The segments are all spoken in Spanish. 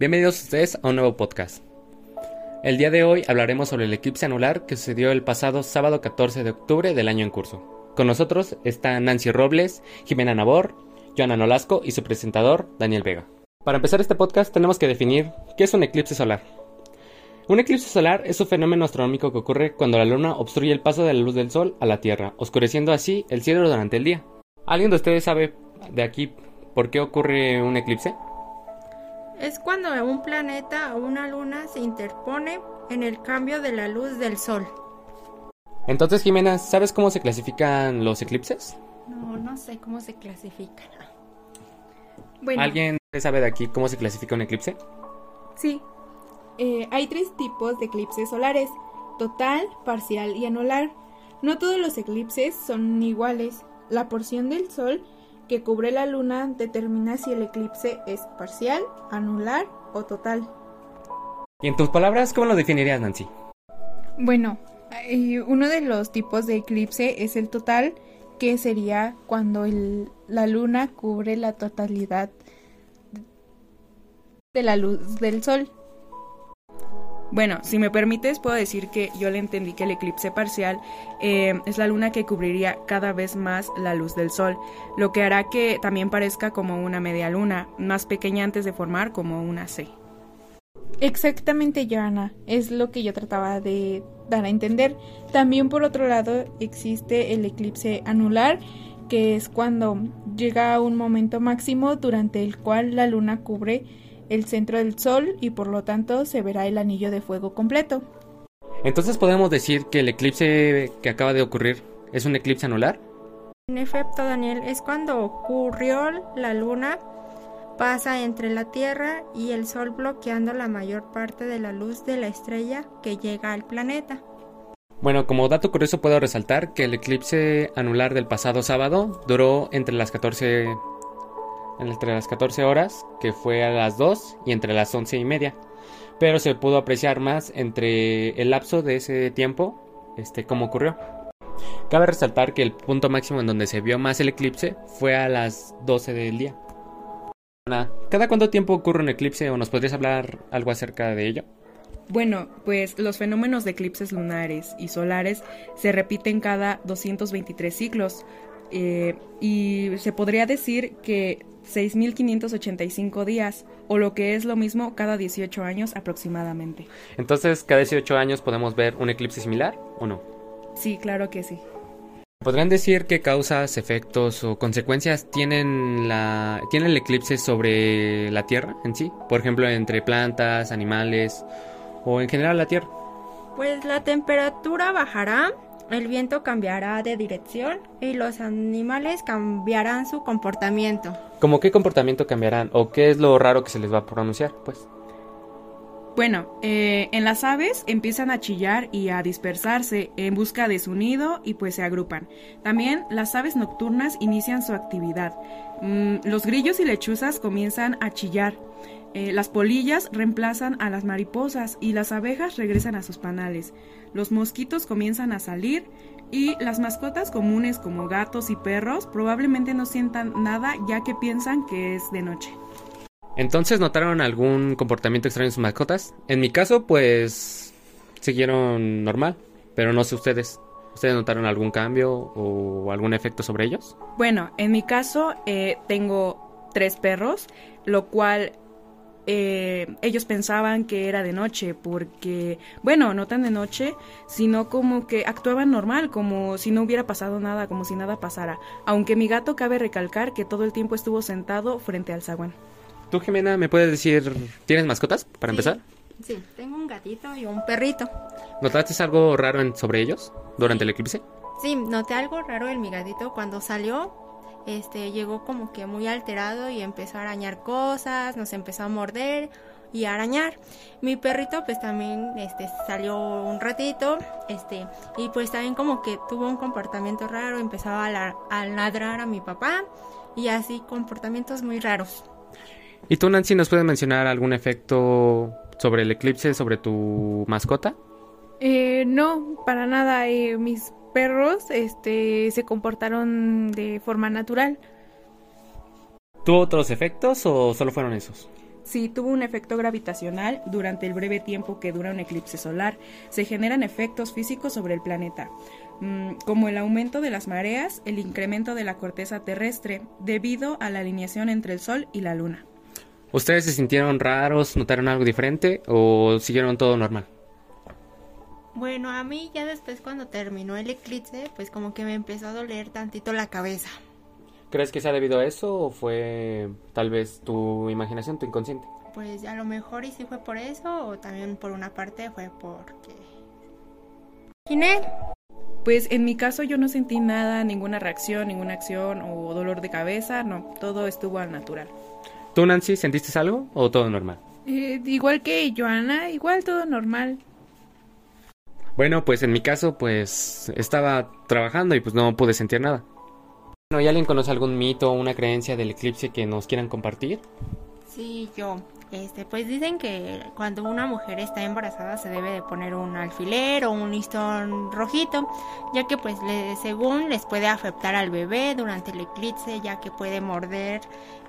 Bienvenidos ustedes a un nuevo podcast. El día de hoy hablaremos sobre el eclipse anular que sucedió el pasado sábado 14 de octubre del año en curso. Con nosotros están Nancy Robles, Jimena Nabor, Joana Nolasco y su presentador, Daniel Vega. Para empezar este podcast tenemos que definir qué es un eclipse solar. Un eclipse solar es un fenómeno astronómico que ocurre cuando la luna obstruye el paso de la luz del sol a la Tierra, oscureciendo así el cielo durante el día. ¿Alguien de ustedes sabe de aquí por qué ocurre un eclipse? Es cuando un planeta o una luna se interpone en el cambio de la luz del sol. Entonces, Jimena, ¿sabes cómo se clasifican los eclipses? No, no sé cómo se clasifican. ¿Alguien sabe de aquí cómo se clasifica un eclipse? Sí. Eh, hay tres tipos de eclipses solares, total, parcial y anular. No todos los eclipses son iguales. La porción del sol que cubre la luna determina si el eclipse es parcial, anular o total. ¿Y en tus palabras cómo lo definirías, Nancy? Bueno, eh, uno de los tipos de eclipse es el total, que sería cuando la luna cubre la totalidad de la luz del sol. Bueno, si me permites, puedo decir que yo le entendí que el eclipse parcial eh, es la luna que cubriría cada vez más la luz del sol, lo que hará que también parezca como una media luna, más pequeña antes de formar como una C. Exactamente, Joana, es lo que yo trataba de dar a entender. También por otro lado existe el eclipse anular, que es cuando llega a un momento máximo durante el cual la luna cubre el centro del Sol y por lo tanto se verá el anillo de fuego completo. Entonces podemos decir que el eclipse que acaba de ocurrir es un eclipse anular. En efecto, Daniel, es cuando ocurrió la luna pasa entre la Tierra y el Sol bloqueando la mayor parte de la luz de la estrella que llega al planeta. Bueno, como dato curioso puedo resaltar que el eclipse anular del pasado sábado duró entre las 14 entre las 14 horas, que fue a las 2 y entre las 11 y media. Pero se pudo apreciar más entre el lapso de ese tiempo, este, cómo ocurrió. Cabe resaltar que el punto máximo en donde se vio más el eclipse fue a las 12 del día. ¿Cada cuánto tiempo ocurre un eclipse o nos podrías hablar algo acerca de ello? Bueno, pues los fenómenos de eclipses lunares y solares se repiten cada 223 ciclos, eh, y se podría decir que 6.585 días, o lo que es lo mismo cada 18 años aproximadamente. Entonces, cada 18 años podemos ver un eclipse similar o no? Sí, claro que sí. ¿Podrían decir qué causas, efectos o consecuencias tienen, la, tiene el eclipse sobre la Tierra en sí? Por ejemplo, entre plantas, animales o en general la Tierra. Pues la temperatura bajará, el viento cambiará de dirección y los animales cambiarán su comportamiento. ¿Cómo qué comportamiento cambiarán? ¿O qué es lo raro que se les va a pronunciar? Pues. Bueno, eh, en las aves empiezan a chillar y a dispersarse en busca de su nido y pues se agrupan. También las aves nocturnas inician su actividad. Mm, los grillos y lechuzas comienzan a chillar. Eh, las polillas reemplazan a las mariposas y las abejas regresan a sus panales. Los mosquitos comienzan a salir y las mascotas comunes como gatos y perros probablemente no sientan nada ya que piensan que es de noche. Entonces, ¿notaron algún comportamiento extraño en sus mascotas? En mi caso, pues siguieron normal, pero no sé ustedes. ¿Ustedes notaron algún cambio o algún efecto sobre ellos? Bueno, en mi caso eh, tengo tres perros, lo cual eh, ellos pensaban que era de noche porque, bueno, no tan de noche, sino como que actuaban normal, como si no hubiera pasado nada, como si nada pasara. Aunque mi gato cabe recalcar que todo el tiempo estuvo sentado frente al zaguán. ¿Tú, Jimena, me puedes decir, ¿tienes mascotas para empezar? Sí, tengo un gatito y un perrito. ¿Notaste algo raro en, sobre ellos durante el eclipse? Sí, noté algo raro en mi gatito cuando salió este llegó como que muy alterado y empezó a arañar cosas, nos empezó a morder y a arañar. Mi perrito pues también este salió un ratito, este y pues también como que tuvo un comportamiento raro, empezaba a, a ladrar a mi papá y así comportamientos muy raros. ¿Y tú Nancy nos puedes mencionar algún efecto sobre el eclipse sobre tu mascota? Eh, no, para nada. Eh, mis perros este, se comportaron de forma natural. ¿Tuvo otros efectos o solo fueron esos? Sí, tuvo un efecto gravitacional durante el breve tiempo que dura un eclipse solar. Se generan efectos físicos sobre el planeta, mm, como el aumento de las mareas, el incremento de la corteza terrestre, debido a la alineación entre el Sol y la Luna. ¿Ustedes se sintieron raros, notaron algo diferente o siguieron todo normal? Bueno, a mí ya después cuando terminó el eclipse, pues como que me empezó a doler tantito la cabeza. ¿Crees que sea debido a eso o fue tal vez tu imaginación, tu inconsciente? Pues a lo mejor y sí fue por eso o también por una parte fue porque... Ginel. Pues en mi caso yo no sentí nada, ninguna reacción, ninguna acción o dolor de cabeza, no, todo estuvo al natural. ¿Tú Nancy sentiste algo o todo normal? Eh, igual que Joana, igual todo normal. Bueno, pues en mi caso pues estaba trabajando y pues no pude sentir nada. Bueno, ¿y alguien conoce algún mito o una creencia del eclipse que nos quieran compartir? Sí, yo. Este, pues dicen que cuando una mujer está embarazada se debe de poner un alfiler o un listón rojito, ya que pues le, según les puede afectar al bebé durante el eclipse, ya que puede morder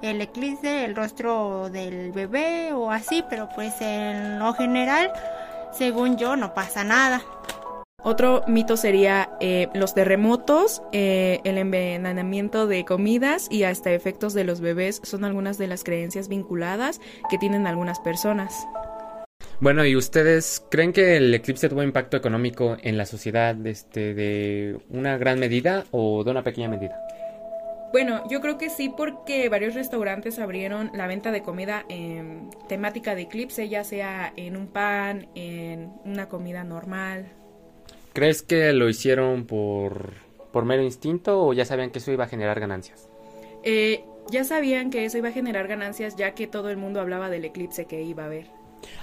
el eclipse, el rostro del bebé o así, pero pues en lo general, según yo, no pasa nada. Otro mito sería eh, los terremotos, eh, el envenenamiento de comidas y hasta efectos de los bebés son algunas de las creencias vinculadas que tienen algunas personas. Bueno, ¿y ustedes creen que el eclipse tuvo impacto económico en la sociedad este, de una gran medida o de una pequeña medida? Bueno, yo creo que sí porque varios restaurantes abrieron la venta de comida en temática de eclipse, ya sea en un pan, en una comida normal, ¿Crees que lo hicieron por, por mero instinto o ya sabían que eso iba a generar ganancias? Eh, ya sabían que eso iba a generar ganancias ya que todo el mundo hablaba del eclipse que iba a haber.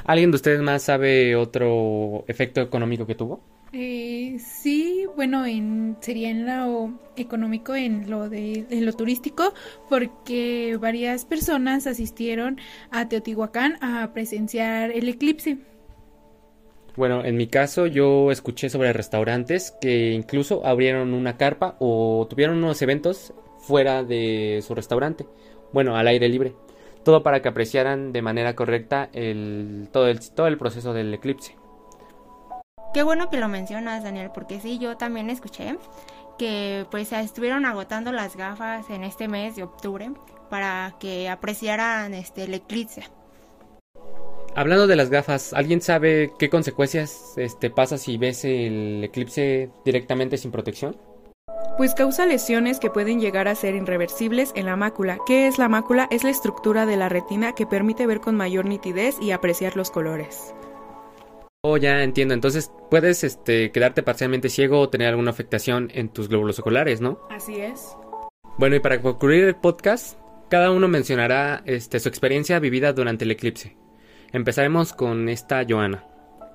¿Alguien de ustedes más sabe otro efecto económico que tuvo? Eh, sí, bueno, en, sería en lo económico, en lo de en lo turístico, porque varias personas asistieron a Teotihuacán a presenciar el eclipse. Bueno, en mi caso yo escuché sobre restaurantes que incluso abrieron una carpa o tuvieron unos eventos fuera de su restaurante, bueno, al aire libre, todo para que apreciaran de manera correcta el, todo, el, todo el proceso del eclipse. Qué bueno que lo mencionas, Daniel, porque sí, yo también escuché que pues estuvieron agotando las gafas en este mes de octubre para que apreciaran este el eclipse. Hablando de las gafas, ¿alguien sabe qué consecuencias este, pasa si ves el eclipse directamente sin protección? Pues causa lesiones que pueden llegar a ser irreversibles en la mácula. ¿Qué es la mácula? Es la estructura de la retina que permite ver con mayor nitidez y apreciar los colores. Oh, ya entiendo. Entonces puedes este, quedarte parcialmente ciego o tener alguna afectación en tus glóbulos oculares, ¿no? Así es. Bueno, y para concluir el podcast, cada uno mencionará este, su experiencia vivida durante el eclipse. Empezaremos con esta Joana.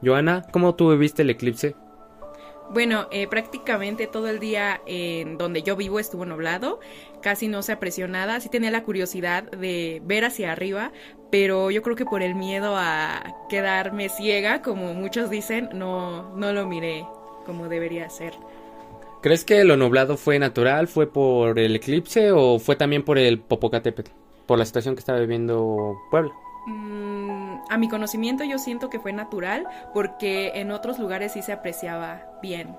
Joana, ¿cómo tú viviste el eclipse? Bueno, eh, prácticamente todo el día en donde yo vivo estuvo nublado, casi no se apreció nada, sí tenía la curiosidad de ver hacia arriba, pero yo creo que por el miedo a quedarme ciega, como muchos dicen, no, no lo miré como debería ser. ¿Crees que lo nublado fue natural, fue por el eclipse o fue también por el Popocatépetl, por la situación que estaba viviendo Puebla? Mm, a mi conocimiento yo siento que fue natural porque en otros lugares sí se apreciaba bien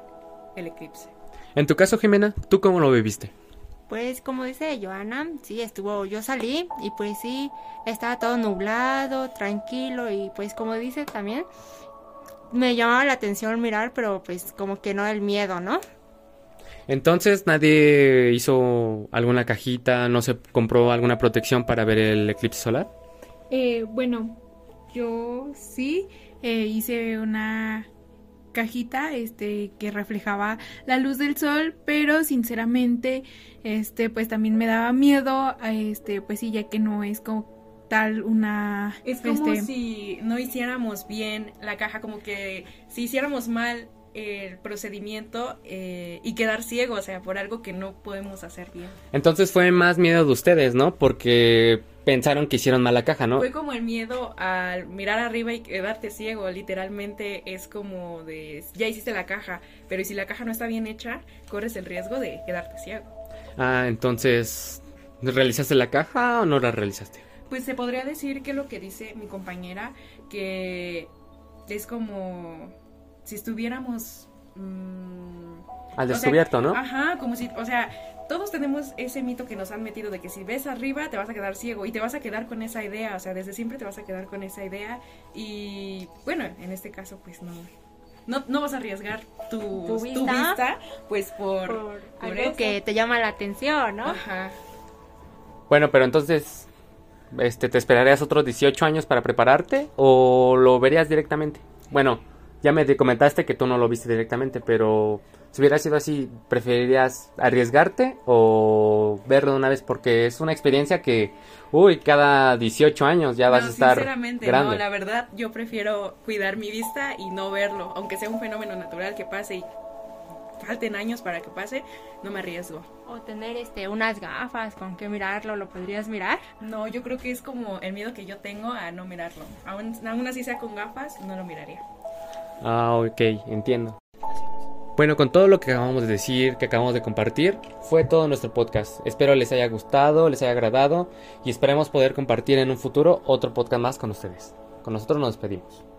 el eclipse. En tu caso, Jimena, ¿tú cómo lo viviste? Pues como dice Joana, sí estuvo, yo salí y pues sí, estaba todo nublado, tranquilo y pues como dice también, me llamaba la atención mirar, pero pues como que no el miedo, ¿no? Entonces nadie hizo alguna cajita, no se compró alguna protección para ver el eclipse solar. Eh, bueno, yo sí eh, hice una cajita este que reflejaba la luz del sol pero sinceramente este pues también me daba miedo este pues sí ya que no es como tal una es como este, si no hiciéramos bien la caja como que si hiciéramos mal el procedimiento eh, y quedar ciego, o sea, por algo que no podemos hacer bien. Entonces fue más miedo de ustedes, ¿no? Porque pensaron que hicieron mal la caja, ¿no? Fue como el miedo al mirar arriba y quedarte ciego, literalmente es como de, ya hiciste la caja, pero si la caja no está bien hecha, corres el riesgo de quedarte ciego. Ah, entonces, ¿realizaste la caja o no la realizaste? Pues se podría decir que lo que dice mi compañera, que es como si estuviéramos... mm, Al o sea, descubierto, ¿no? Ajá, como si, o sea, todos tenemos ese mito que nos han metido de que si ves arriba te vas a quedar ciego y te vas a quedar con esa idea, o sea, desde siempre te vas a quedar con esa idea y bueno, en este caso pues no. No, no vas a arriesgar tu, Tu tu vista. vista, pues por, Por por algo eso. que te llama la atención, ¿no? Ajá. Bueno, pero entonces, este, ¿te esperarías otros 18 años para prepararte o lo verías directamente? Bueno, ya me comentaste que tú no lo viste directamente, pero si hubiera sido así, ¿preferirías arriesgarte o verlo de una vez? Porque es una experiencia que, uy, cada 18 años ya vas No, a estar sinceramente, grande. no, la verdad yo prefiero cuidar mi vista y no verlo, aunque sea un fenómeno natural que pase y falten años para que pase, no me arriesgo. O tener este unas gafas con que mirarlo, ¿lo podrías mirar? No, yo creo que es como el miedo que yo tengo a no mirarlo. Aún, aún así sea con gafas, no lo miraría. Ah, ok, entiendo. Bueno, con todo lo que acabamos de decir, que acabamos de compartir, fue todo nuestro podcast. Espero les haya gustado, les haya agradado y esperemos poder compartir en un futuro otro podcast más con ustedes. Con nosotros nos despedimos.